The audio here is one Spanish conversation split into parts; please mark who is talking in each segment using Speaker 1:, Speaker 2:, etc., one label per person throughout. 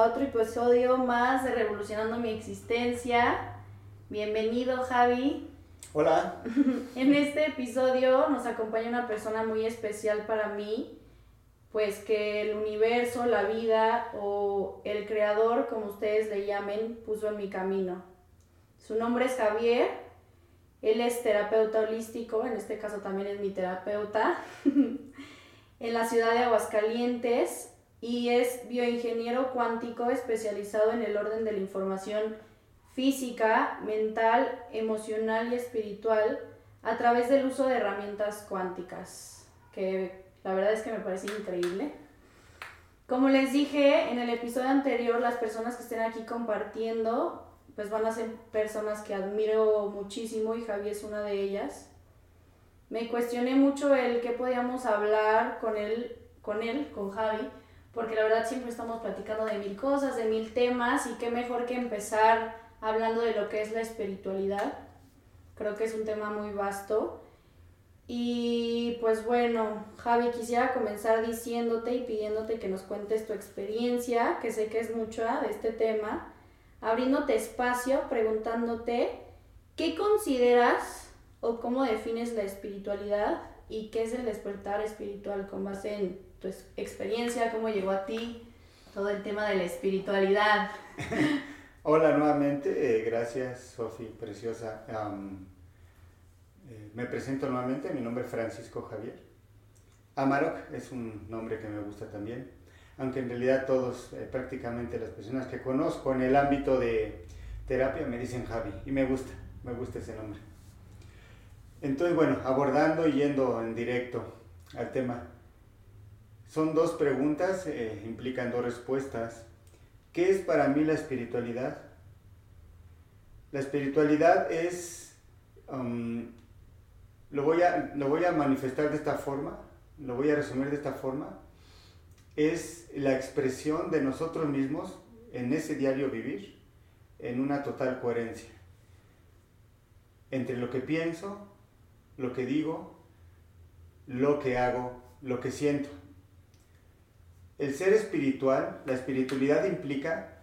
Speaker 1: a otro episodio más de Revolucionando mi existencia. Bienvenido Javi.
Speaker 2: Hola.
Speaker 1: En este episodio nos acompaña una persona muy especial para mí, pues que el universo, la vida o el creador, como ustedes le llamen, puso en mi camino. Su nombre es Javier, él es terapeuta holístico, en este caso también es mi terapeuta, en la ciudad de Aguascalientes y es bioingeniero cuántico especializado en el orden de la información física, mental, emocional y espiritual a través del uso de herramientas cuánticas, que la verdad es que me parece increíble. Como les dije en el episodio anterior, las personas que estén aquí compartiendo, pues van a ser personas que admiro muchísimo y Javi es una de ellas. Me cuestioné mucho el qué podíamos hablar con él, con él, con Javi, porque la verdad siempre estamos platicando de mil cosas, de mil temas y qué mejor que empezar hablando de lo que es la espiritualidad. Creo que es un tema muy vasto. Y pues bueno, Javi, quisiera comenzar diciéndote y pidiéndote que nos cuentes tu experiencia, que sé que es mucha de este tema, abriéndote espacio, preguntándote qué consideras o cómo defines la espiritualidad y qué es el despertar espiritual con base en tu experiencia, cómo llegó a ti todo el tema de la espiritualidad.
Speaker 2: Hola nuevamente, eh, gracias Sofi, preciosa. Eh, me presento nuevamente, mi nombre es Francisco Javier. Amarok es un nombre que me gusta también, aunque en realidad todos, eh, prácticamente las personas que conozco en el ámbito de terapia me dicen Javi y me gusta, me gusta ese nombre. Entonces, bueno, abordando y yendo en directo al tema. Son dos preguntas, eh, implican dos respuestas. ¿Qué es para mí la espiritualidad? La espiritualidad es, um, lo, voy a, lo voy a manifestar de esta forma, lo voy a resumir de esta forma, es la expresión de nosotros mismos en ese diario vivir, en una total coherencia entre lo que pienso, lo que digo, lo que hago, lo que siento. El ser espiritual, la espiritualidad implica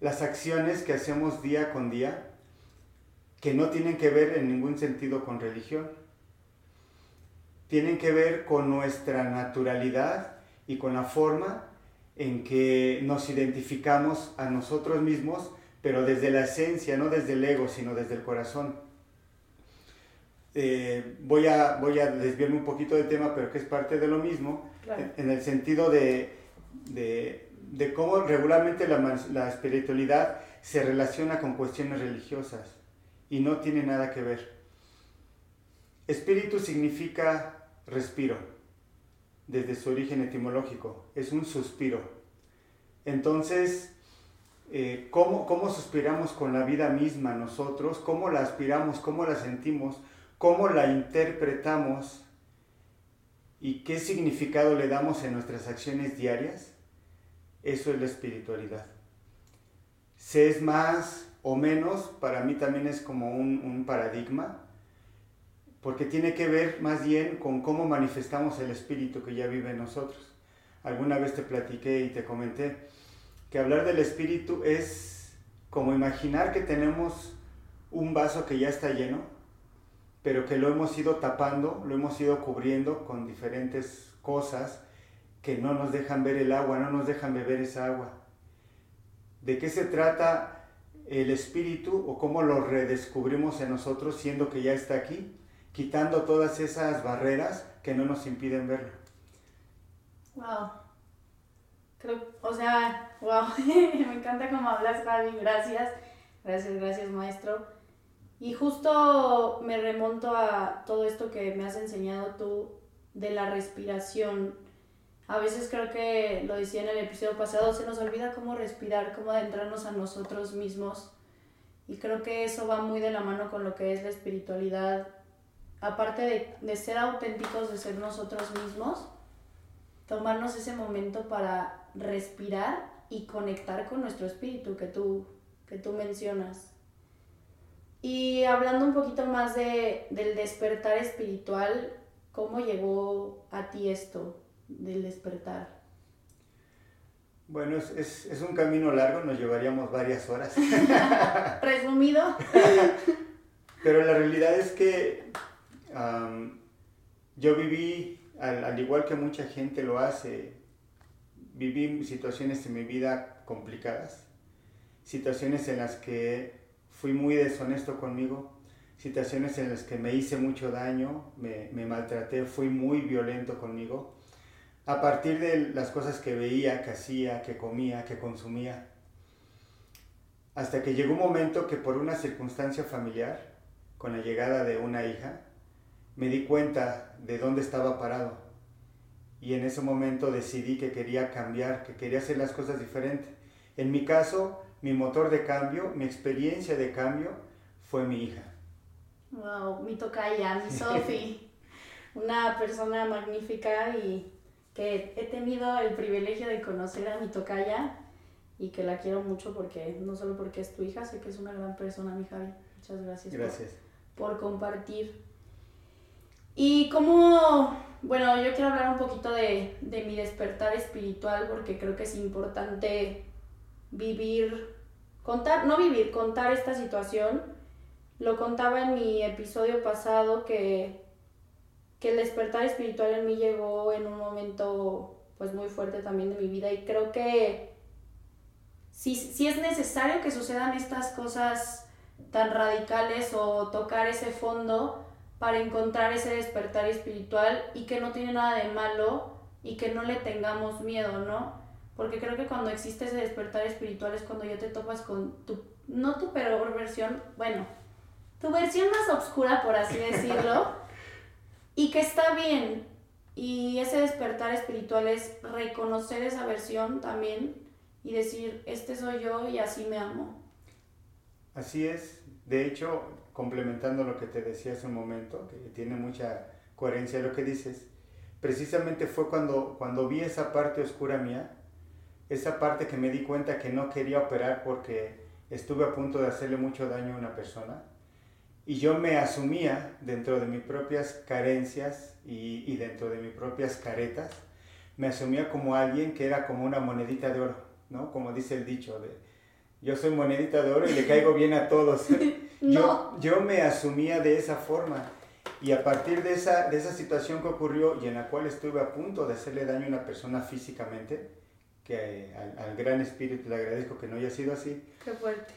Speaker 2: las acciones que hacemos día con día que no tienen que ver en ningún sentido con religión. Tienen que ver con nuestra naturalidad y con la forma en que nos identificamos a nosotros mismos, pero desde la esencia, no desde el ego, sino desde el corazón. Eh, voy, a, voy a desviarme un poquito del tema, pero que es parte de lo mismo, en, el sentido de, de, de cómo regularmente la, la, espiritualidad se relaciona con cuestiones religiosas y no tiene nada que ver. Espíritu significa respiro, desde su origen etimológico, es un suspiro. Entonces, eh, ¿cómo, ¿cómo suspiramos con la vida misma nosotros? ¿Cómo la aspiramos? ¿Cómo la sentimos? Cómo la interpretamos y qué significado le damos en nuestras acciones diarias, eso es la espiritualidad. Se es más o menos, para mí también es como un, paradigma, porque tiene que ver más bien con cómo manifestamos el espíritu que ya vive en nosotros. Alguna vez te platiqué y te comenté que hablar del espíritu es como imaginar que tenemos un vaso que ya está lleno pero que lo hemos ido tapando, lo hemos ido cubriendo con diferentes cosas que no nos dejan ver el agua, no nos dejan beber esa agua. ¿De qué se trata el espíritu o cómo lo redescubrimos en nosotros siendo que ya está aquí, quitando todas esas barreras que no nos impiden verlo?
Speaker 1: Wow. O sea, wow, me encanta cómo hablas, Javi, gracias. Gracias, gracias, maestro. Y justo me remonto a todo esto que me has enseñado tú de la respiración. A veces creo que lo decía en el episodio pasado, se nos olvida cómo respirar, cómo adentrarnos a nosotros mismos. Y creo que eso va muy de la mano con lo que es la espiritualidad. Aparte de, de ser auténticos, de ser nosotros mismos, tomarnos ese momento para respirar y conectar con nuestro espíritu que tú, que tú mencionas. Y hablando un poquito más de, del despertar espiritual, ¿cómo llegó a ti esto del despertar?
Speaker 2: Bueno, es, es, es, un camino largo, nos llevaríamos varias horas.
Speaker 1: Resumido.
Speaker 2: Pero la realidad es que yo viví, al, al, igual que mucha gente lo hace, viví situaciones en mi vida complicadas, situaciones en las que fui muy deshonesto conmigo, situaciones en las que me hice mucho daño, me, maltraté, fui muy violento conmigo a partir de las cosas que veía, que hacía, que comía, que consumía. Hasta que llegó un momento que por una circunstancia familiar, con la llegada de una hija, me di cuenta de dónde estaba parado. Y en ese momento decidí que quería cambiar, que quería hacer las cosas diferentes. En mi caso, mi motor de cambio, mi experiencia de cambio fue mi hija.
Speaker 1: Wow, mi tocaya, mi Sofi. Una persona magnífica y que he tenido el privilegio de conocer a mi tocaya y que la quiero mucho porque, no solo porque es tu hija, sé que es una gran persona, mi Javi. Muchas gracias.
Speaker 2: Gracias.
Speaker 1: Por, compartir. Y como, bueno, yo quiero hablar un poquito de, de mi despertar espiritual porque creo que es importante vivir, contar, no vivir, contar esta situación. Lo contaba en mi episodio pasado que que el despertar espiritual en mí llegó en un momento pues muy fuerte también de mi vida y creo que si, si es necesario que sucedan estas cosas tan radicales o tocar ese fondo para encontrar ese despertar espiritual y que no tiene nada de malo y que no le tengamos miedo, ¿no? Porque creo que cuando existe ese despertar espiritual es cuando ya te topas con tu, no tu peor versión, bueno, tu versión más oscura, por así decirlo, y que está bien. Y ese despertar espiritual es reconocer esa versión también y decir, este soy yo y así me amo.
Speaker 2: Así es. De hecho, complementando lo que te decía hace un momento, que tiene mucha coherencia lo que dices, precisamente fue cuando, cuando vi esa parte oscura mía, esa parte que me di cuenta que no quería operar porque estuve a punto de hacerle mucho daño a una persona y yo me asumía dentro de mis propias carencias y, dentro de mis propias caretas, me asumía como alguien que era como una monedita de oro, ¿no? Como dice el dicho de, yo soy monedita de oro y le caigo bien a todos. yo, yo me asumía de esa forma. Y a partir de esa, de esa situación que ocurrió y en la cual estuve a punto de hacerle daño a una persona físicamente, que al, al gran espíritu le agradezco que no haya sido así.
Speaker 1: Qué fuerte.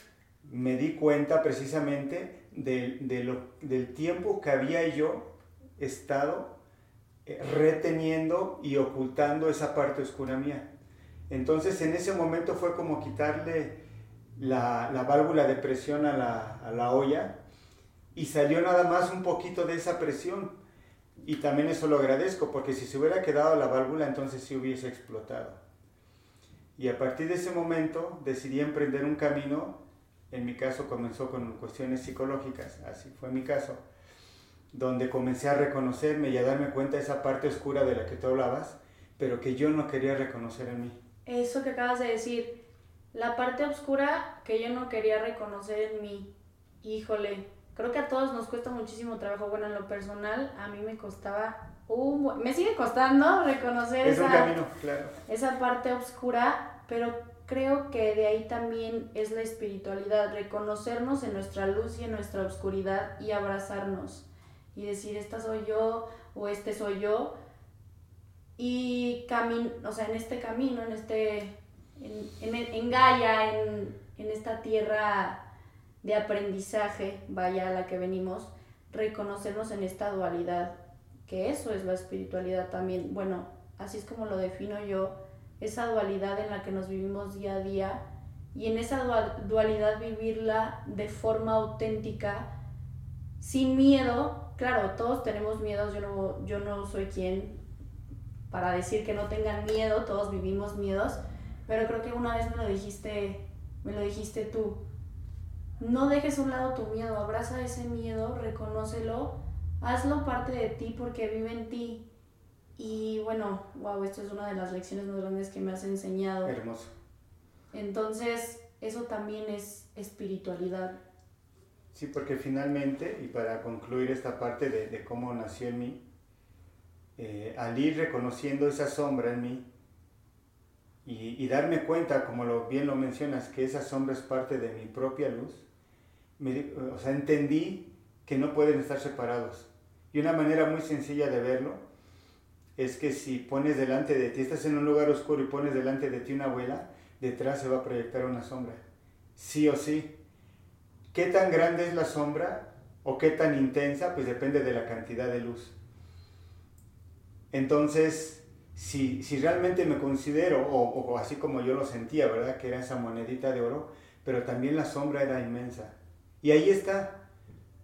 Speaker 2: Me di cuenta precisamente de, lo, del tiempo que había yo estado eh, reteniendo y ocultando esa parte oscura mía. Entonces en ese momento fue como quitarle la, válvula de presión a la, a la olla y salió nada más un poquito de esa presión. Y también eso lo agradezco, porque si se hubiera quedado la válvula, entonces sí hubiese explotado. Y a partir de ese momento decidí emprender un camino. En mi caso comenzó con cuestiones psicológicas, así fue mi caso, donde comencé a reconocerme y a darme cuenta de esa parte oscura de la que tú hablabas, pero que yo no quería reconocer en mí.
Speaker 1: Eso que acabas de decir, la parte oscura que yo no quería reconocer en mí, híjole, creo que a todos nos cuesta muchísimo trabajo, bueno, en lo personal a mí me costaba un... me sigue costando reconocer esa, esa parte oscura, pero creo que de ahí también es la espiritualidad, reconocernos en nuestra luz y en nuestra oscuridad y abrazarnos y decir, esta soy yo o este soy yo. Y camino, o sea, en este camino, en este, en, en, en Gaia, en, en esta tierra de aprendizaje, vaya a la que venimos, reconocernos en esta dualidad, que eso es la espiritualidad también. Bueno, así es como lo defino yo esa dualidad en la que nos vivimos día a día y en esa dualidad vivirla de forma auténtica, sin miedo. Claro, todos tenemos miedos, yo no, yo no soy quien para decir que no tengan miedo, todos vivimos miedos, pero creo que una vez me lo dijiste, me lo dijiste tú. No dejes a un lado tu miedo, abraza ese miedo, reconócelo, hazlo parte de ti porque vive en ti y bueno, wow, esto es una de las lecciones más grandes que me has enseñado.
Speaker 2: Hermoso.
Speaker 1: Entonces, eso también es espiritualidad.
Speaker 2: Sí, porque finalmente, y para concluir esta parte de, de cómo nació en mí, eh, al ir reconociendo esa sombra en mí, y, darme cuenta, como lo, bien lo mencionas, que esa sombra es parte de mi propia luz, me, o sea, entendí que no pueden estar separados. Y una manera muy sencilla de verlo es que si pones delante de ti, estás en un lugar oscuro y pones delante de ti una abuela, detrás se va a proyectar una sombra. Sí o sí. ¿Qué tan grande es la sombra o qué tan intensa? Pues depende de la cantidad de luz. Entonces, si, si realmente me considero, o, o, así como yo lo sentía, ¿verdad? Que era esa monedita de oro, pero también la sombra era inmensa. Y ahí está,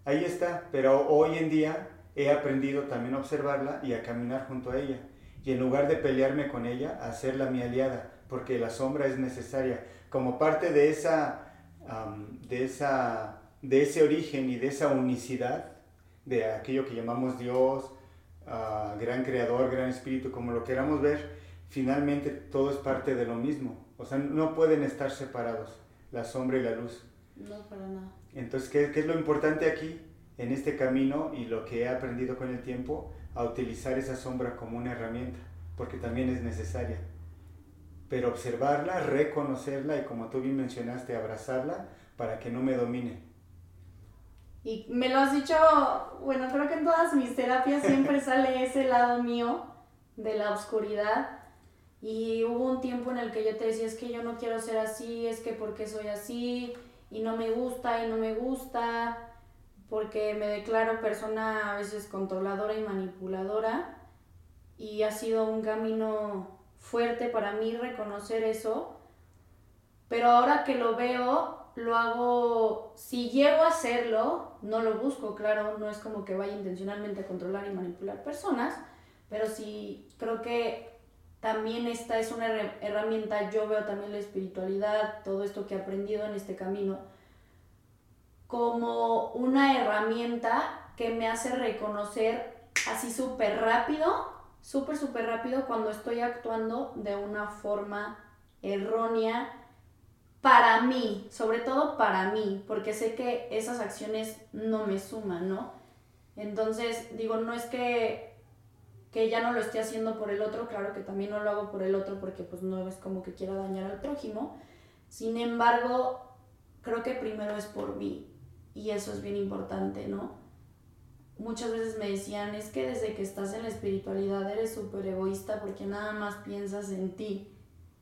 Speaker 2: ahí está, pero hoy en día he aprendido también a observarla y a caminar junto a ella. Y en lugar de pelearme con ella, a hacerla mi aliada, porque la sombra es necesaria. Como parte de, esa, de, esa, de ese origen y de esa unicidad, de aquello que llamamos Dios, gran creador, gran espíritu, como lo queramos ver, finalmente todo es parte de lo mismo. O sea, no pueden estar separados, la sombra y la luz.
Speaker 1: No, para nada.
Speaker 2: Entonces, ¿qué, ¿qué, es lo importante aquí en este camino y lo que he aprendido con el tiempo? A utilizar esa sombra como una herramienta, porque también es necesaria. Pero observarla, reconocerla y como tú bien mencionaste, abrazarla para que no me domine.
Speaker 1: Y me lo has dicho, bueno, creo que en todas mis terapias siempre sale ese lado mío de la oscuridad. Y hubo un tiempo en el que yo te decía, es que yo no quiero ser así, es que porque soy así, y no me gusta, y no me gusta, porque me declaro persona a veces controladora y manipuladora. Y ha sido un camino fuerte para mí reconocer eso. Pero ahora que lo veo, lo hago, si llego a hacerlo, no lo busco, claro, no es como que vaya intencionalmente a controlar y manipular personas, pero sí creo que también esta es una herramienta, yo veo también la espiritualidad, todo esto que he aprendido en este camino, como una herramienta que me hace reconocer así súper rápido, súper, súper rápido cuando estoy actuando de una forma errónea para mí, sobre todo para mí, porque sé que esas acciones no me suman, ¿no? Entonces, digo, no es que, que ya no lo esté haciendo por el otro, claro que también no lo hago por el otro porque pues no es como que quiera dañar al prójimo, sin embargo, creo que primero es por mí y eso es bien importante, ¿no? Muchas veces me decían, es que desde que estás en la espiritualidad eres súper egoísta porque nada más piensas en ti.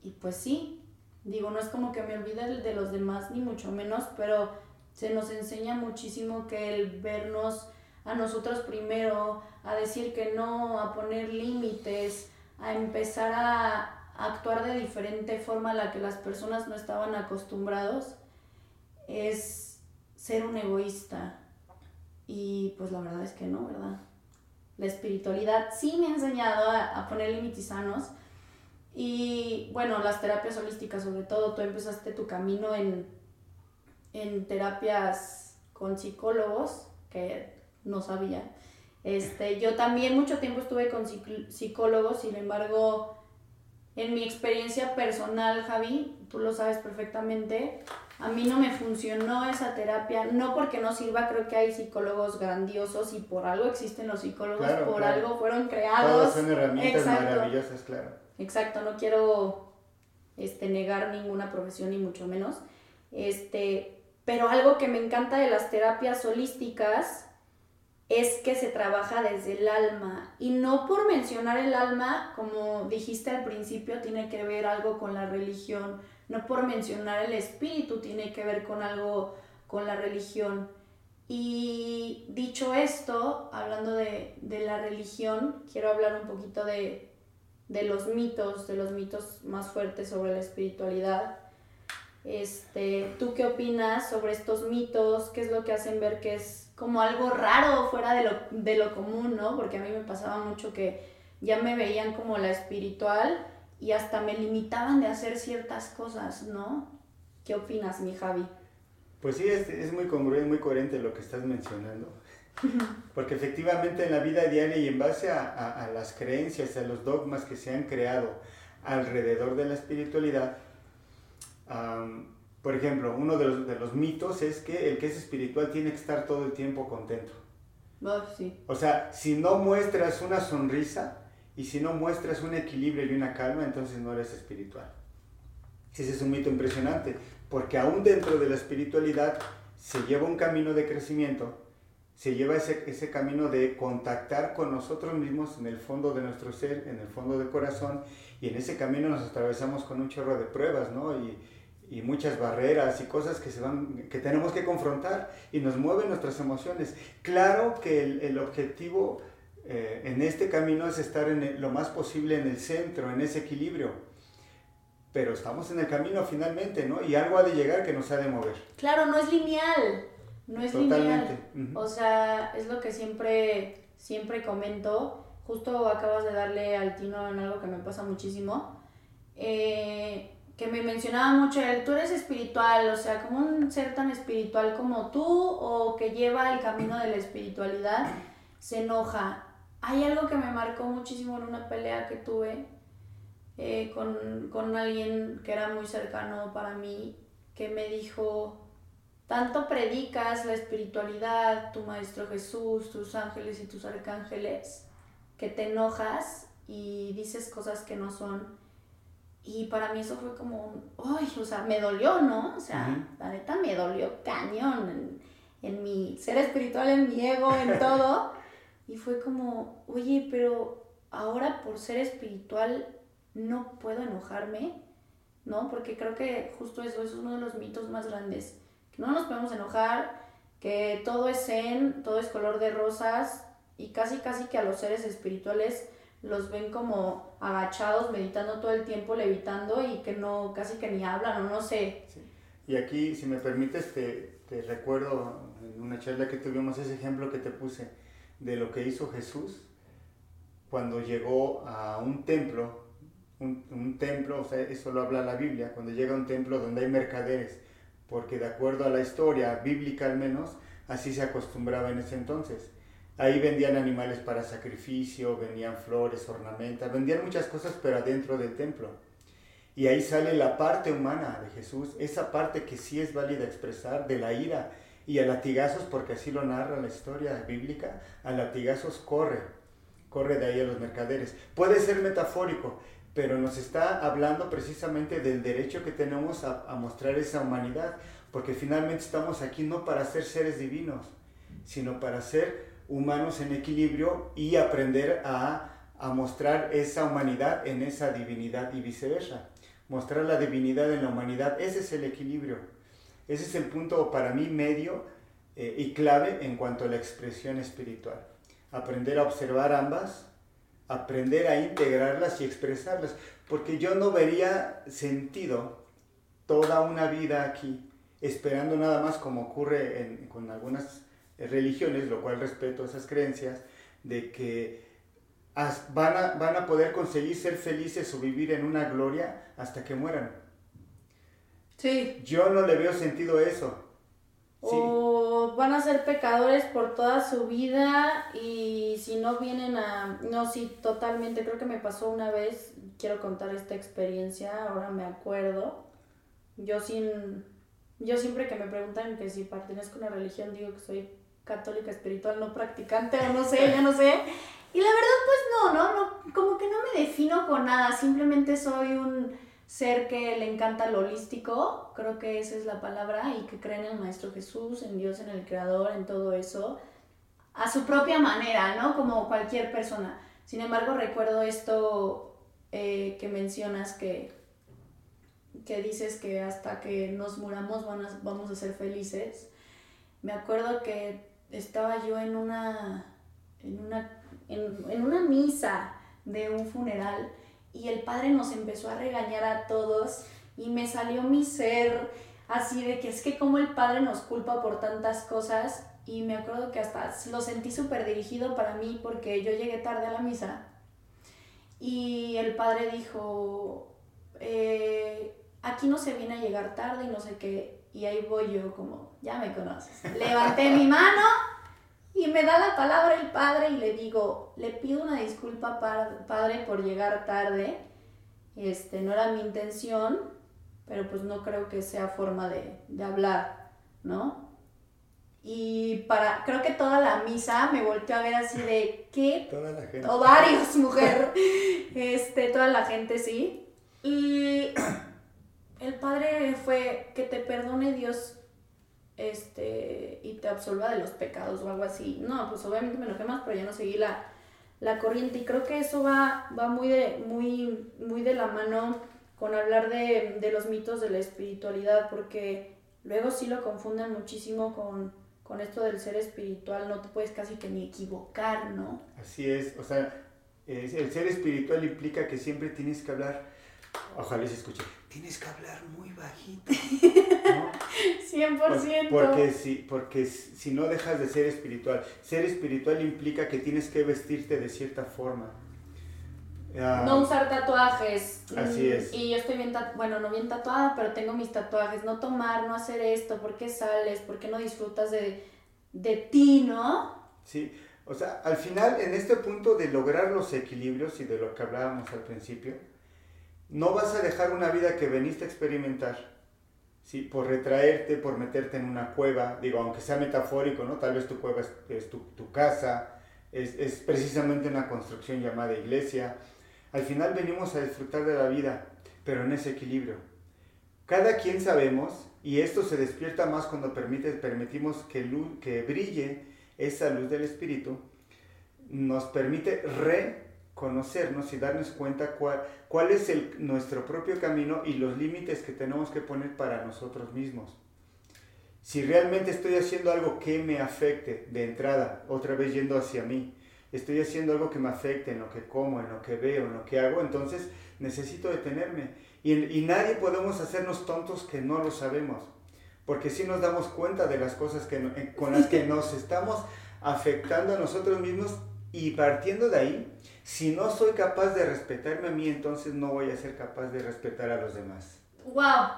Speaker 1: Y pues sí, Digo, no es como que me olvide de los demás, ni mucho menos, pero se nos enseña muchísimo que el vernos a nosotros primero, a decir que no, a poner límites, a empezar a actuar de diferente forma a la que las personas no estaban acostumbrados, es ser un egoísta. Y pues la verdad es que no, ¿verdad? La espiritualidad sí me ha enseñado a, poner límites sanos, y bueno, las terapias holísticas sobre todo, tú empezaste tu camino en, en terapias con psicólogos, que no sabía. Este, yo también mucho tiempo estuve con psicólogos, sin embargo, en mi experiencia personal, Javi, tú lo sabes perfectamente, a mí no me funcionó esa terapia, no porque no sirva, creo que hay psicólogos grandiosos y por algo existen los psicólogos, por algo fueron creados.
Speaker 2: Todas son herramientas maravillosas, claro.
Speaker 1: Exacto, no quiero este, negar ninguna profesión ni mucho menos. Este, pero algo que me encanta de las terapias holísticas es que se trabaja desde el alma. Y no por mencionar el alma, como dijiste al principio, tiene que ver algo con la religión. No por mencionar el espíritu, tiene que ver con algo con la religión. Y dicho esto, hablando de, de la religión, quiero hablar un poquito de, de los mitos, de los mitos más fuertes sobre la espiritualidad. Este, ¿Tú qué opinas sobre estos mitos? ¿Qué es lo que hacen ver que es como algo raro fuera de lo, de lo común, ¿no? Porque a mí me pasaba mucho que ya me veían como la espiritual y hasta me limitaban de hacer ciertas cosas, ¿no? ¿Qué opinas, mi Javi?
Speaker 2: Pues sí, es, es muy congruente, muy coherente lo que estás mencionando. Porque efectivamente en la vida diaria y en base a, las creencias, a los dogmas que se han creado alrededor de la espiritualidad, por ejemplo, uno de los, mitos es que el que es espiritual tiene que estar todo el tiempo contento.
Speaker 1: Oh, sí.
Speaker 2: O sea, si no muestras una sonrisa y si no muestras un equilibrio y una calma, entonces no eres espiritual. Ese es un mito impresionante, porque aún dentro de la espiritualidad se lleva un camino de crecimiento, se lleva ese, ese camino de contactar con nosotros mismos en el fondo de nuestro ser, en el fondo del corazón, y en ese camino nos atravesamos con un chorro de pruebas, ¿no? Y, y muchas barreras y cosas que, se van, que tenemos que confrontar y nos mueven nuestras emociones. Claro que el, el objetivo eh, en este camino es estar en lo más posible en el centro, en ese equilibrio. Pero estamos en el camino finalmente, ¿no? Y algo ha de llegar que nos ha de mover.
Speaker 1: Claro, no es lineal. No es lineal. O sea, es lo que siempre, siempre comento. Justo acabas de darle al tino en algo que me pasa muchísimo. Eh, que me mencionaba mucho él, tú eres espiritual, o sea, como un ser tan espiritual como tú o que lleva el camino de la espiritualidad, se enoja. Hay algo que me marcó muchísimo en una pelea que tuve eh, con, con alguien que era muy cercano para mí, que me dijo, tanto predicas la espiritualidad, tu Maestro Jesús, tus ángeles y tus arcángeles, que te enojas y dices cosas que no son y para mí eso fue como, uy, o sea, me dolió, ¿no? O sea, la neta me dolió cañón en, en, mi ser espiritual, en mi ego, en todo. y fue como, oye, pero ahora por ser espiritual no puedo enojarme, ¿no? Porque creo que justo eso, eso es uno de los mitos más grandes. Que no nos podemos enojar, que todo es zen, todo es color de rosas y casi, casi que a los seres espirituales los ven como agachados, meditando todo el tiempo, levitando y que no, casi que ni hablan o no sé.
Speaker 2: Y aquí, si me permites, te, te, recuerdo en una charla que tuvimos ese ejemplo que te puse de lo que hizo Jesús cuando llegó a un templo, un, templo, o sea, eso lo habla la Biblia, cuando llega a un templo donde hay mercaderes, porque de acuerdo a la historia bíblica al menos, así se acostumbraba en ese entonces Ahí vendían animales para sacrificio, vendían flores, ornamentas, vendían muchas cosas, pero adentro del templo. Y ahí sale la parte humana de Jesús, esa parte que sí es válida expresar, de la ira. Y a latigazos, porque así lo narra la historia bíblica, a latigazos corre, corre de ahí a los mercaderes. Puede ser metafórico, pero nos está hablando precisamente del derecho que tenemos a, a mostrar esa humanidad, porque finalmente estamos aquí no para ser seres divinos, sino para ser humanos en equilibrio y aprender a, mostrar esa humanidad en esa divinidad y viceversa. Mostrar la divinidad en la humanidad, ese es el equilibrio. Ese es el punto para mí medio eh, y clave en cuanto a la expresión espiritual. Aprender a observar ambas, aprender a integrarlas y expresarlas, porque yo no vería sentido toda una vida aquí esperando nada más como ocurre con algunas religiones, lo cual respeto esas creencias, de que van a, van a poder conseguir ser felices o vivir en una gloria hasta que mueran.
Speaker 1: Sí.
Speaker 2: Yo no le veo sentido a eso.
Speaker 1: O van a ser pecadores por toda su vida y si no vienen a... No, sí, totalmente. Creo que me pasó una vez, quiero contar esta experiencia, ahora me acuerdo. Yo sin... Yo siempre que me preguntan que si pertenezco a una religión digo que soy católica espiritual no practicante o no sé, ya no sé. Y la verdad pues no, no, no, como que no me defino con nada, simplemente soy un ser que le encanta lo holístico, creo que esa es la palabra, y que cree en el Maestro Jesús, en Dios, en el Creador, en todo eso, a su propia manera, ¿no? Como cualquier persona. Sin embargo, recuerdo esto eh, que mencionas que, que dices que hasta que nos muramos vamos a ser felices. Me acuerdo que estaba yo en una, en una, en, una misa de un funeral y el padre nos empezó a regañar a todos y me salió mi ser así de que es que como el padre nos culpa por tantas cosas y me acuerdo que hasta lo sentí súper dirigido para mí porque yo llegué tarde a la misa y el padre dijo, eh, aquí no se viene a llegar tarde y no sé qué, y ahí voy yo como, ya me conoces. Levanté mi mano y me da la palabra el padre y le digo, le pido una disculpa padre por llegar tarde. Este, no era mi intención, pero pues no creo que sea forma de, de hablar, ¿no? Y para, creo que toda la misa me volteó a ver así de, ¿qué?
Speaker 2: Toda la gente.
Speaker 1: O varios, mujer. Este, toda la gente, sí. Y el Padre fue que te perdone Dios este, y te absolva de los pecados o algo así. No, pues obviamente me enojé más, pero ya no seguí la, la corriente. Y creo que eso va, va muy, de, muy, muy de la mano con hablar de, de los mitos de la espiritualidad, porque luego sí lo confunden muchísimo con, con esto del ser espiritual, no te puedes casi que ni equivocar, ¿no?
Speaker 2: Así es, o sea, el ser espiritual implica que siempre tienes que hablar, ojalá se escuche, tienes que hablar muy bajito. ¿no?
Speaker 1: 100%.
Speaker 2: Porque si, porque si no dejas de ser espiritual, ser espiritual implica que tienes que vestirte de cierta forma.
Speaker 1: Ah, no usar tatuajes.
Speaker 2: Así es.
Speaker 1: Y yo estoy bien, bueno, no bien tatuada, pero tengo mis tatuajes. No tomar, no hacer esto, ¿por qué sales? ¿Por qué no disfrutas de, de ti, no?
Speaker 2: Sí, o sea, al final, en este punto de lograr los equilibrios y de lo que hablábamos al principio, no vas a dejar una vida que veniste a experimentar, ¿sí? Por retraerte, por meterte en una cueva, digo, aunque sea metafórico, ¿no? Tal vez tu cueva es, tu, casa, es, precisamente una construcción llamada iglesia. Al final venimos a disfrutar de la vida, pero en ese equilibrio. Cada quien sabemos, y esto se despierta más cuando permite, permitimos que, luz, que brille esa luz del Espíritu nos permite reconocernos y darnos cuenta cuál, cuál es el, nuestro propio camino y los límites que tenemos que poner para nosotros mismos. Si realmente estoy haciendo algo que me afecte de entrada, otra vez yendo hacia mí, estoy haciendo algo que me afecte en lo que como, en lo que veo, en lo que hago, entonces necesito detenerme. Y, y nadie podemos hacernos tontos que no lo sabemos porque si nos damos cuenta de las cosas que, eh, con las que nos estamos afectando a nosotros mismos y partiendo de ahí, si no soy capaz de respetarme a mí, entonces no voy a ser capaz de respetar a los demás.
Speaker 1: ¡Wow!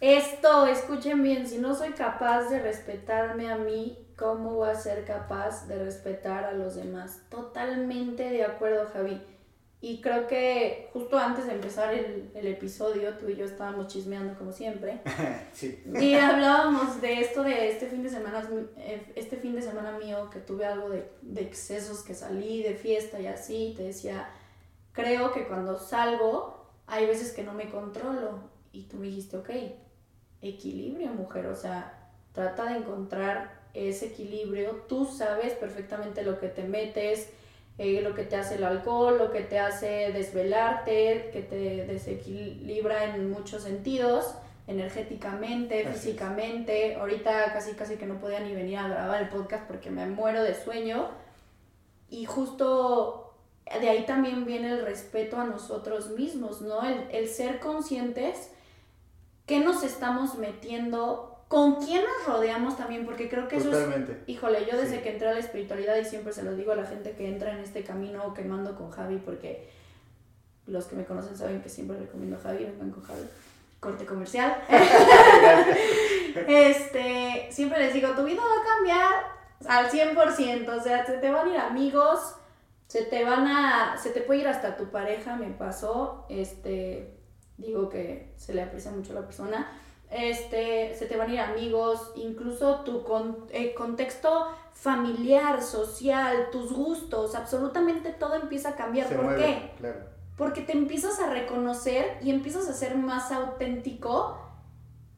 Speaker 1: Esto, escuchen bien, si no soy capaz de respetarme a mí, ¿cómo voy a ser capaz de respetar a los demás? Totalmente de acuerdo, Javi. Y creo que justo antes de empezar el, el, episodio, tú y yo estábamos chismeando como siempre.
Speaker 2: sí.
Speaker 1: Y hablábamos de esto de este fin de semana, este fin de semana mío, que tuve algo de, de excesos, que salí de fiesta y así. Te decía, creo que cuando salgo hay veces que no me controlo. Y tú me dijiste, ok, equilibrio, mujer. O sea, trata de encontrar ese equilibrio. Tú sabes perfectamente lo que te metes eh, lo que te hace el alcohol, lo que te hace desvelarte, que te desequilibra en muchos sentidos, energéticamente, físicamente. Ahorita casi casi que no podía ni venir a grabar el podcast porque me muero de sueño. Y justo de ahí también viene el respeto a nosotros mismos, ¿no? El, el ser conscientes que nos estamos metiendo con quién nos rodeamos también, porque creo que eso es... Híjole, yo desde que entré a la espiritualidad y siempre se lo digo a la gente que entra en este camino que mando con Javi, porque los que me conocen saben que siempre recomiendo a Javi, vengan con Javi. Corte comercial. este, siempre les digo, tu vida va a cambiar al 100%, o sea, se te van a ir amigos, se te van a, se te puede ir hasta tu pareja, me pasó, este, digo que se le aprecia mucho a la persona, este, se te van a ir amigos, incluso tu eh, contexto familiar, social, tus gustos, absolutamente todo empieza a cambiar. ¿Por qué? Porque te empiezas a reconocer y empiezas a ser más auténtico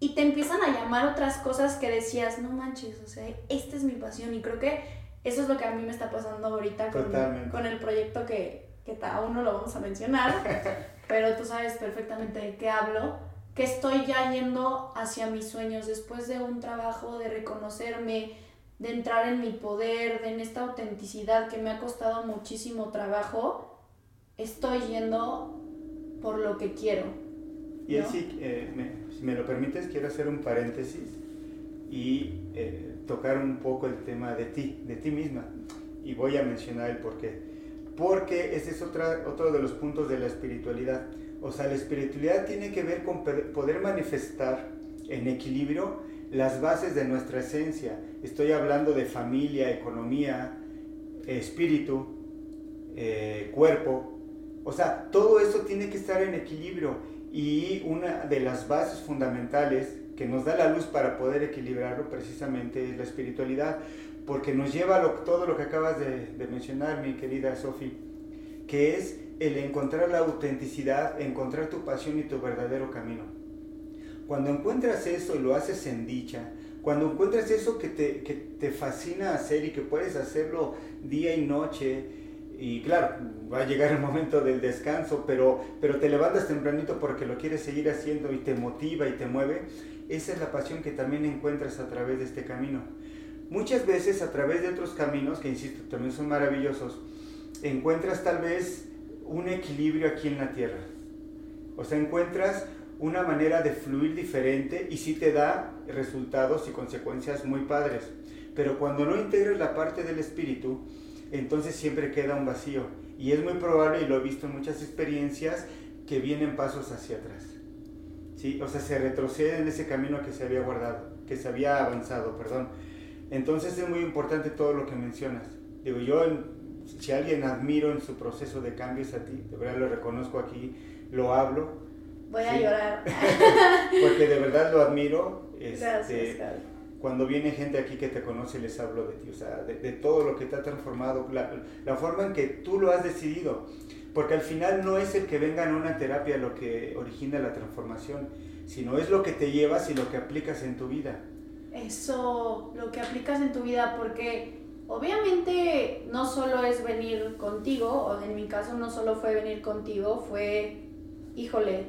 Speaker 1: y te empiezan a llamar otras cosas que decías, no manches, o sea, esta es mi pasión y creo que eso es lo que a mí me está pasando ahorita con, con el proyecto que, que aún no lo vamos a mencionar, pero tú sabes perfectamente de qué hablo que estoy ya yendo hacia mis sueños después de un trabajo de reconocerme, de entrar en mi poder, de en esta autenticidad que me ha costado muchísimo trabajo, estoy yendo por lo que quiero.
Speaker 2: Y así, eh, me, si me lo permites, quiero hacer un paréntesis y eh, tocar un poco el tema de ti, de ti misma. Y voy a mencionar el por qué. Porque ese es otra, otro de los puntos de la espiritualidad o sea, la espiritualidad tiene que ver con poder manifestar en equilibrio las bases de nuestra esencia. Estoy hablando de familia, economía, espíritu, eh, cuerpo. O sea, todo eso tiene que estar en equilibrio y una de las bases fundamentales que nos da la luz para poder equilibrarlo precisamente es la espiritualidad, porque nos lleva a todo lo que acabas de, de mencionar, mi querida Sofi, que es el encontrar la autenticidad, encontrar tu pasión y tu verdadero camino. Cuando encuentras eso y lo haces en dicha, cuando encuentras eso que te, que te fascina hacer y que puedes hacerlo día y noche, y claro, va a llegar el momento del descanso, pero, pero te levantas tempranito porque lo quieres seguir haciendo y te motiva y te mueve, esa es la pasión que también encuentras a través de este camino. Muchas veces a través de otros caminos, que insisto, también son maravillosos, encuentras tal vez un equilibrio aquí en la tierra. O sea, encuentras una manera de fluir diferente y sí te da resultados y consecuencias muy padres. Pero cuando no integras la parte del espíritu, entonces siempre queda un vacío. Y es muy probable, y lo he visto en muchas experiencias, que vienen pasos hacia atrás. ¿Sí? O sea, se retrocede en ese camino que se había guardado, que se había avanzado, perdón. Entonces es muy importante todo lo que mencionas. Digo, yo, si alguien admiro en su proceso de cambios a ti, de verdad lo reconozco aquí, lo hablo,
Speaker 1: Voy a llorar.
Speaker 2: Porque de verdad lo admiro. Este, cuando viene gente aquí que te conoce, les hablo de ti, o sea, de, todo lo que te ha transformado, la, la, forma en que tú lo has decidido. Porque al final no es el que venga en una terapia lo que origina la transformación, sino es lo que te llevas y lo que aplicas en tu vida.
Speaker 1: Eso, lo que aplicas en tu vida, porque obviamente no solo es venir contigo, o en mi caso no solo fue venir contigo, fue, híjole,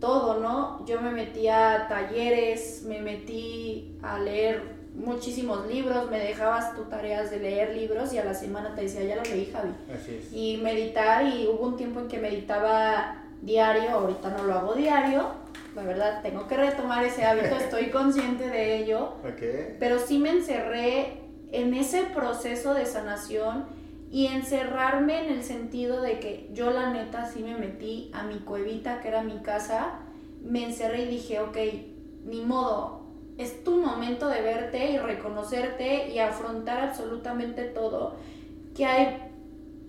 Speaker 1: todo, ¿no? Yo me metí a talleres, me metí a leer muchísimos libros, me dejabas tu tareas de leer libros y a la semana te decía, ya lo leí, Javi.
Speaker 2: Así es.
Speaker 1: Y meditar, y hubo un tiempo en que meditaba diario, ahorita no lo hago diario, la verdad tengo que retomar ese hábito, estoy consciente de ello,
Speaker 2: okay.
Speaker 1: pero sí me encerré en ese proceso de sanación y encerrarme en el sentido de que yo la neta sí me metí a mi cuevita, que era mi casa, me encerré y dije, ok, ni modo, es tu momento de verte y reconocerte y afrontar absolutamente todo, que hay,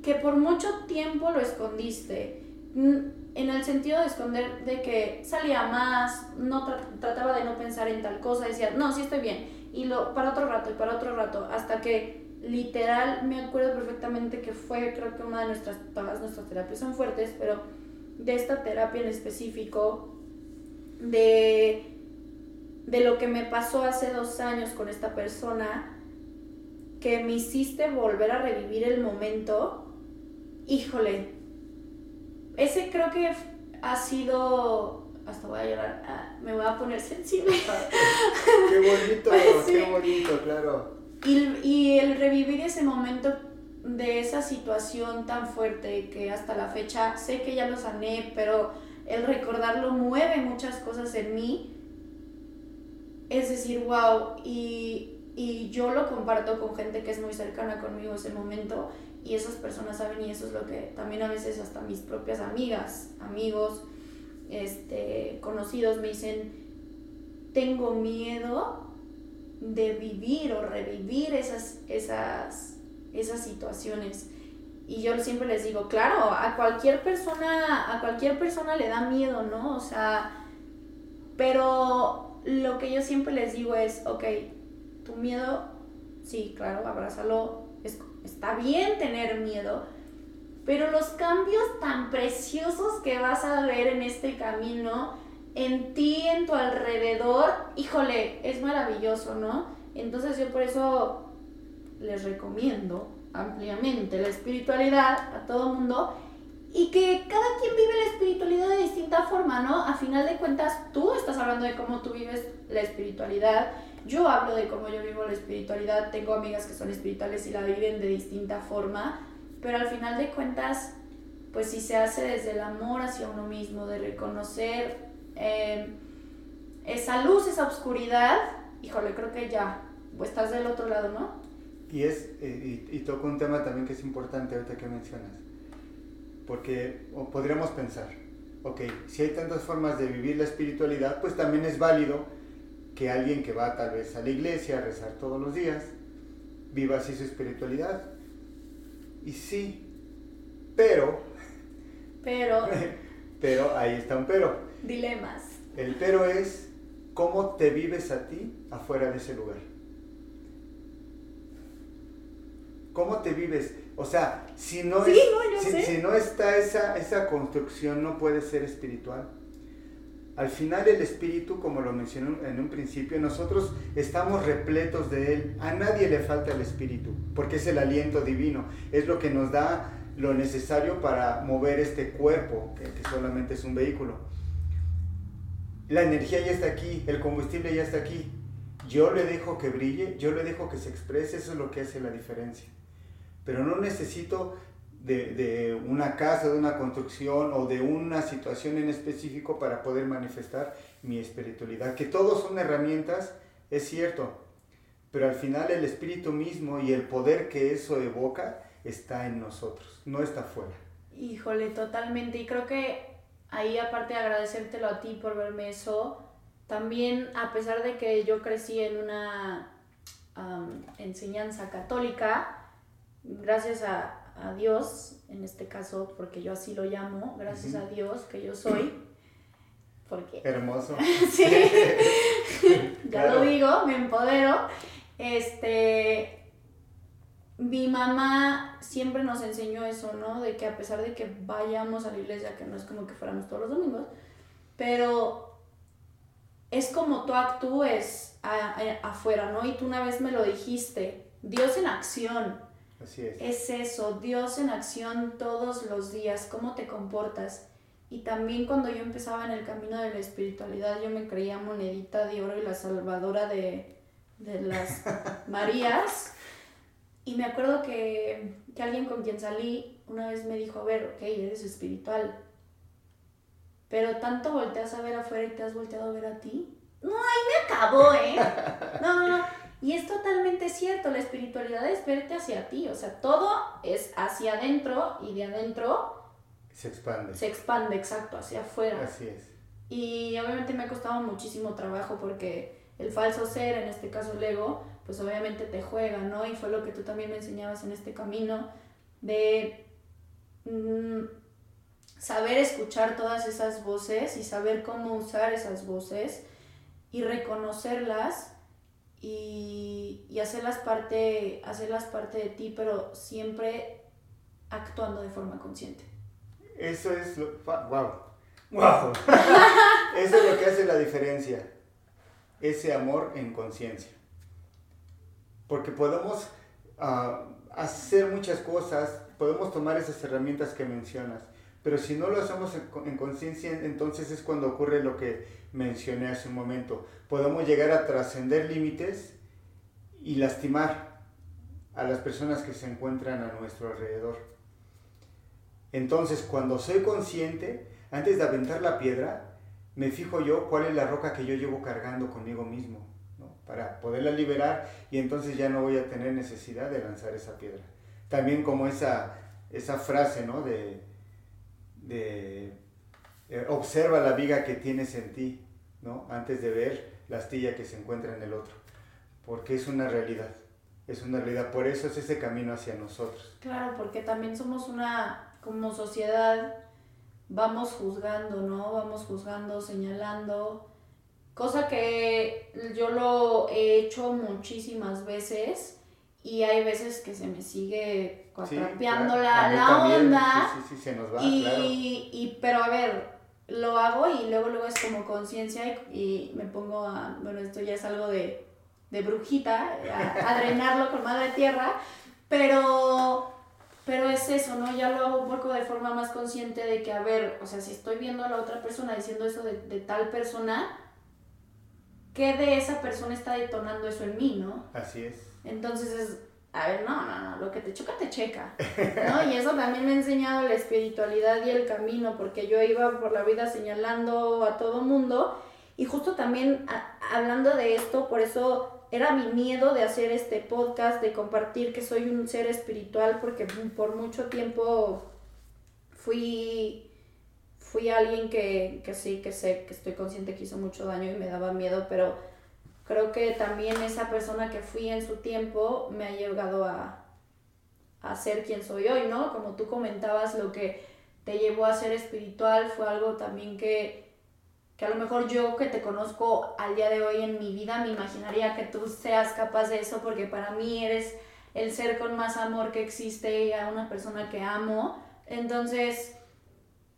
Speaker 1: que por mucho tiempo lo escondiste, en el sentido de esconder de que salía más, no trataba de no pensar en tal cosa, decía, no, sí estoy bien, y lo, para otro rato y para otro rato, hasta que literal me acuerdo perfectamente que fue, creo que una de nuestras, todas nuestras terapias son fuertes, pero de esta terapia en específico, de, de lo que me pasó hace dos años con esta persona, que me hiciste volver a revivir el momento, híjole, ese creo que ha sido, hasta voy a llorar, ah, me voy a poner sensible.
Speaker 2: qué bonito, qué bonito, claro.
Speaker 1: Y, el revivir ese momento de esa situación tan fuerte que hasta la fecha sé que ya lo sané, pero el recordarlo mueve muchas cosas en mí. Es decir, wow, y, y yo lo comparto con gente que es muy cercana conmigo ese momento y esas personas saben y eso es lo que también a veces hasta mis propias amigas, amigos, este, conocidos me dicen, tengo miedo de vivir o revivir esas, esas, esas situaciones. Y yo siempre les digo, claro, a cualquier persona, a cualquier persona le da miedo, ¿no? O sea, pero lo que yo siempre les digo es, ok, tu miedo, sí, claro, abrázalo, está bien tener miedo, pero los cambios tan preciosos que vas a ver en este camino, en ti, en tu alrededor, híjole, es maravilloso, ¿no? Entonces yo por eso les recomiendo ampliamente la espiritualidad a todo mundo y que cada quien vive la espiritualidad de distinta forma, ¿no? A final de cuentas, tú estás hablando de cómo tú vives la espiritualidad, yo hablo de cómo yo vivo la espiritualidad, tengo amigas que son espirituales y la viven de distinta forma, pero al final de cuentas, pues si se hace desde el amor hacia uno mismo, de reconocer eh, esa luz, esa oscuridad, híjole, creo que ya, pues estás del otro lado, ¿no?
Speaker 2: Y es, eh, y, toco un tema también que es importante ahorita que mencionas, porque podríamos pensar, ok, si hay tantas formas de vivir la espiritualidad, pues también es válido que alguien que va tal vez a la iglesia a rezar todos los días, viva así su espiritualidad. Y sí, pero...
Speaker 1: Pero...
Speaker 2: pero ahí está un pero
Speaker 1: Dilemas.
Speaker 2: El pero es cómo te vives a ti afuera de ese lugar. ¿Cómo te vives? O sea, si no,
Speaker 1: Sí,
Speaker 2: es-
Speaker 1: no,
Speaker 2: si no está esa, esa construcción, no puede ser espiritual. Al final el espíritu, como lo mencioné en un principio, nosotros estamos repletos de él. A nadie le falta el espíritu, porque es el aliento divino. Es lo que nos da lo necesario para mover este cuerpo, que, que solamente es un vehículo. La energía ya está aquí, el combustible ya está aquí. Yo le dejo que brille, yo le dejo que se exprese, eso es lo que hace la diferencia. Pero no necesito de, de una casa, de una construcción o de una situación en específico para poder manifestar mi espiritualidad. Que todos son herramientas, es cierto, pero al final el espíritu mismo y el poder que eso evoca está en nosotros, no está fuera.
Speaker 1: Híjole, totalmente. Y creo que ahí, aparte de agradecértelo a ti por verme eso, también a pesar de que yo crecí en una am, enseñanza católica, gracias a, a Dios, en este caso, porque yo así lo llamo, gracias a Dios que yo soy, porque
Speaker 2: Hermoso.
Speaker 1: sí, ya
Speaker 2: Claro.
Speaker 1: lo digo, me empodero. Este, mi mamá siempre nos enseñó eso, ¿no? De que a pesar de que vayamos a la iglesia, que no es como que fuéramos todos los domingos, pero es como tú actúes a- a- afuera, ¿no? Y tú una vez me lo dijiste, Dios en acción.
Speaker 2: Así es.
Speaker 1: Es eso, Dios en acción todos los días, cómo te comportas. Y también cuando yo empezaba en el camino de la espiritualidad, yo me creía monedita de oro y la salvadora de, de las Marías. Y me acuerdo que, que alguien con quien salí una vez me dijo, a ver, ok, eres espiritual. Pero tanto volteas a ver afuera y te has volteado a ver a ti. No, ahí me acabó, ¿eh? No, no, no. Y es totalmente cierto, la espiritualidad es verte hacia ti, o sea, todo es hacia adentro y de adentro
Speaker 2: Se expande.
Speaker 1: se expande, exacto, hacia afuera.
Speaker 2: Así es.
Speaker 1: Y obviamente me ha costado muchísimo trabajo porque el falso ser, en este caso el ego, pues obviamente te juega, ¿no? Y fue lo que tú también me enseñabas en este camino de mm, saber escuchar todas esas voces y saber cómo usar esas voces y reconocerlas y, y hacerlas, parte, hacerlas parte de ti, pero siempre actuando de forma consciente.
Speaker 2: Eso es lo. ¡Wow! ¡Wow! Eso es lo que hace la diferencia. Ese amor en conciencia. Porque podemos ah, hacer muchas cosas, podemos tomar esas herramientas que mencionas, pero si no lo hacemos en, en conciencia, entonces es cuando ocurre lo que mencioné hace un momento. Podemos llegar a trascender límites y lastimar a las personas que se encuentran a nuestro alrededor. Entonces, cuando soy consciente, antes de aventar la piedra, me fijo yo cuál es la roca que yo llevo cargando conmigo mismo, para poderla liberar y entonces ya no voy a tener necesidad de lanzar esa piedra. También como esa, esa frase, ¿no? De, de eh, observa la viga que tienes en ti, ¿no? Antes de ver la astilla que se encuentra en el otro, porque es una realidad, es una realidad, por eso es ese camino hacia nosotros.
Speaker 1: Claro, porque también somos una, como sociedad, vamos juzgando, ¿no? Vamos juzgando, señalando, cosa que yo lo he hecho muchísimas veces y hay veces que se me sigue
Speaker 2: Sí,
Speaker 1: cuatrapeando
Speaker 2: claro.
Speaker 1: La, onda.
Speaker 2: Sí, sí, sí, se nos va,
Speaker 1: y,
Speaker 2: claro.
Speaker 1: y, pero a ver, lo hago y luego luego es como conciencia y, y me pongo a, bueno, esto ya es algo de, de brujita, a, a drenarlo con madre tierra, pero, pero es eso, ¿no? Ya lo hago un poco de forma más consciente de que, a ver, o sea, si estoy viendo a la otra persona diciendo eso de, de tal persona, ¿qué de esa persona está detonando eso en mí, no?
Speaker 2: Así es.
Speaker 1: Entonces es, a ver, no, no, no, lo que te choca, te checa, ¿no? Y eso también me ha enseñado la espiritualidad y el camino, porque yo iba por la vida señalando a todo mundo y justo también hablando de esto, por eso era mi miedo de hacer este podcast, de compartir que soy un ser espiritual, porque por mucho tiempo fui, fui alguien que, que sí, que sé, que estoy consciente que hizo mucho daño y me daba miedo, pero creo que también esa persona que fui en su tiempo me ha llegado a, a ser quien soy hoy, ¿no? Como tú comentabas, lo que te llevó a ser espiritual fue algo también que, que a lo mejor yo que te conozco al día de hoy en mi vida me imaginaría que tú seas capaz de eso porque para mí eres el ser con más amor que existe a una persona que amo. Entonces,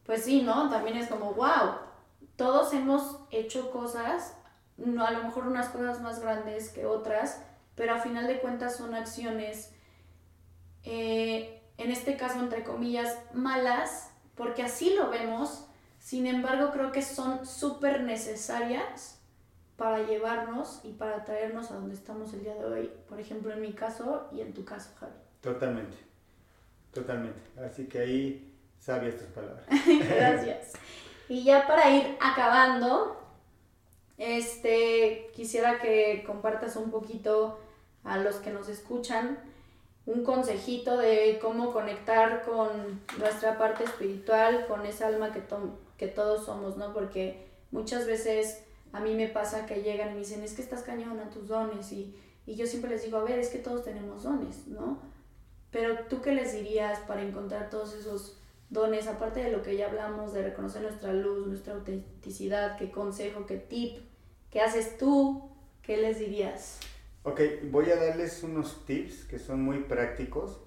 Speaker 1: pues sí, ¿no? También es como, wow, todos hemos hecho cosas, no, a lo mejor unas cosas más grandes que otras, pero a final de cuentas son acciones, eh, en este caso, entre comillas, malas, porque así lo vemos, sin embargo, creo que son súper necesarias para llevarnos y para traernos a donde estamos el día de hoy, por ejemplo, en mi caso y en tu caso, Javi.
Speaker 2: Totalmente, totalmente. Así que ahí sabias tus palabras.
Speaker 1: Gracias. Y ya para ir acabando, este, quisiera que compartas un poquito a los que nos escuchan un consejito de cómo conectar con nuestra parte espiritual, con esa alma que, que todos somos, ¿no? Porque muchas veces a mí me pasa que llegan y me dicen, es que estás cañón a tus dones y, y yo siempre les digo, a ver, es que todos tenemos dones, ¿no? Pero tú qué les dirías para encontrar todos esos dones, aparte de lo que ya hablamos, de reconocer nuestra luz, nuestra autenticidad, qué consejo, qué tip, qué haces tú, qué les dirías?
Speaker 2: Ok, voy a darles unos tips que son muy prácticos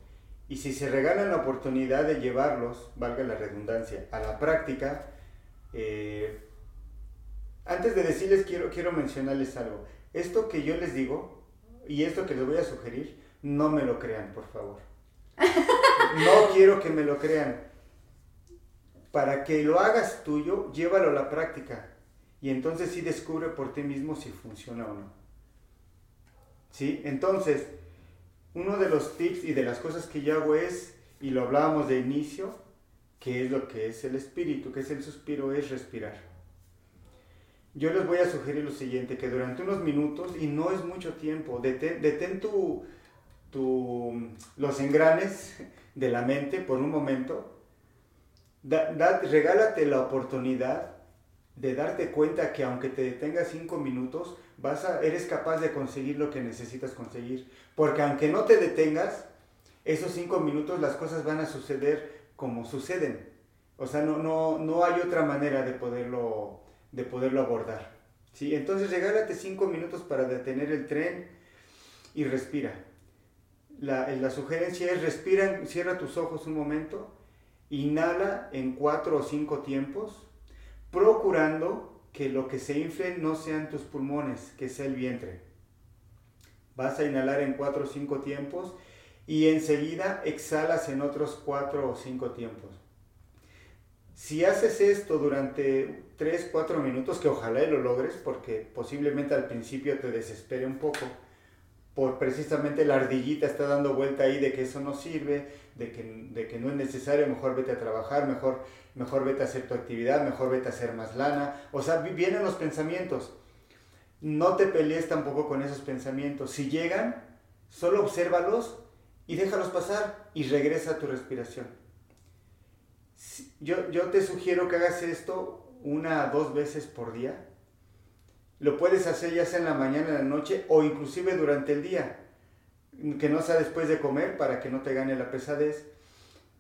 Speaker 2: y si se regalan la oportunidad de llevarlos, valga la redundancia, a la práctica, eh, antes de decirles quiero, quiero mencionarles algo. Esto que yo les digo y esto que les voy a sugerir, no me lo crean, por favor. No quiero que me lo crean. Para que lo hagas tuyo, llévalo a la práctica. Y entonces sí descubre por ti mismo si funciona o no. ¿Sí? Entonces, uno de los tips y de las cosas que yo hago es, y lo hablábamos de inicio, que es lo que es el espíritu, que es el suspiro, es respirar. Yo les voy a sugerir lo siguiente, que durante unos minutos, y no es mucho tiempo, detén, los engranes de la mente por un momento, regálate la oportunidad de darte cuenta que aunque te detengas cinco minutos, vas eres capaz de conseguir lo que necesitas conseguir. Porque aunque no te detengas, esos cinco minutos las cosas van a suceder como suceden. O sea, no, no, no hay otra manera de poderlo, de poderlo abordar. ¿sí? Entonces regálate cinco minutos para detener el tren y respira. La, la sugerencia es respira, cierra tus ojos un momento, inhala en cuatro o cinco tiempos, procurando que lo que se infle no sean tus pulmones, que sea el vientre. Vas a inhalar en 4 o 5 tiempos y enseguida exhalas en otros 4 o 5 tiempos. Si haces esto durante 3, 4 minutos, que ojalá lo logres, porque posiblemente al principio te desespere un poco, por precisamente la ardillita está dando vuelta ahí de que eso no sirve, de que, de que no es necesario, mejor vete a trabajar, mejor, mejor vete a hacer tu actividad, mejor vete a hacer más lana. O sea, vienen los pensamientos. No te pelees tampoco con esos pensamientos. Si llegan, solo obsérvalos y déjalos pasar y regresa a tu respiración. Yo, yo te sugiero que hagas esto una o dos veces por día lo puedes hacer ya sea en la mañana, en la noche o inclusive durante el día. Que no sea después de comer para que no te gane la pesadez.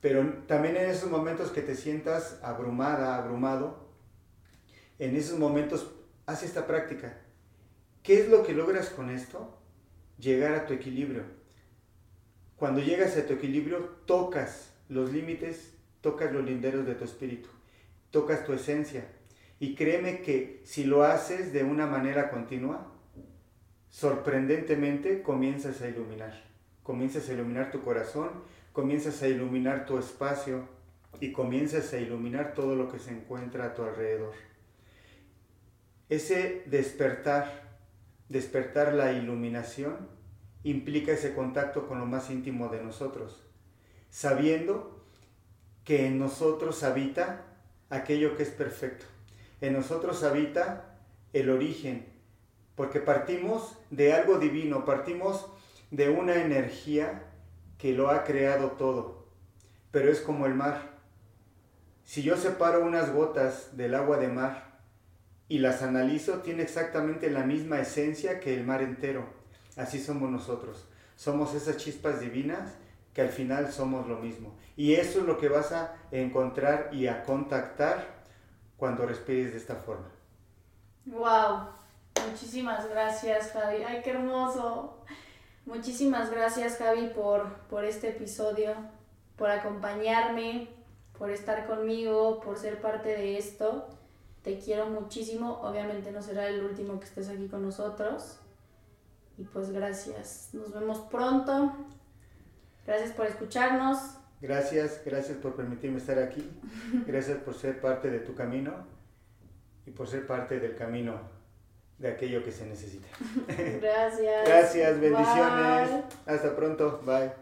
Speaker 2: Pero también en esos momentos que te sientas abrumada, abrumado, en esos momentos haz esta práctica. ¿Qué es lo que logras con esto? Llegar a tu equilibrio. Cuando llegas a tu equilibrio, tocas los límites, tocas los linderos de tu espíritu, tocas tu esencia, y créeme que si lo haces de una manera continua, sorprendentemente comienzas a iluminar. Comienzas a iluminar tu corazón, comienzas a iluminar tu espacio y comienzas a iluminar todo lo que se encuentra a tu alrededor. Ese despertar, despertar la iluminación, implica ese contacto con lo más íntimo de nosotros, sabiendo que en nosotros habita aquello que es perfecto en nosotros habita el origen, porque partimos de algo divino, partimos de una energía que lo ha creado todo, pero es como el mar. Si yo separo unas gotas del agua de mar y las analizo, tiene exactamente la misma esencia que el mar entero. Así somos nosotros. Somos esas chispas divinas que al final somos lo mismo. Y eso es lo que vas a encontrar y a contactar cuando respires de esta forma.
Speaker 1: ¡Wow! Muchísimas gracias, Javi. ¡Ay, qué hermoso! Muchísimas gracias Javi por, por este episodio, por acompañarme, por estar conmigo, por ser parte de esto. Te quiero muchísimo. Obviamente no será el último que estés aquí con nosotros. Y pues gracias. Nos vemos pronto. Gracias por escucharnos.
Speaker 2: Gracias, gracias por permitirme estar aquí. Gracias por ser parte de tu camino y por ser parte del camino de aquello que se necesita.
Speaker 1: Gracias.
Speaker 2: gracias, bendiciones. Hasta pronto. Bye.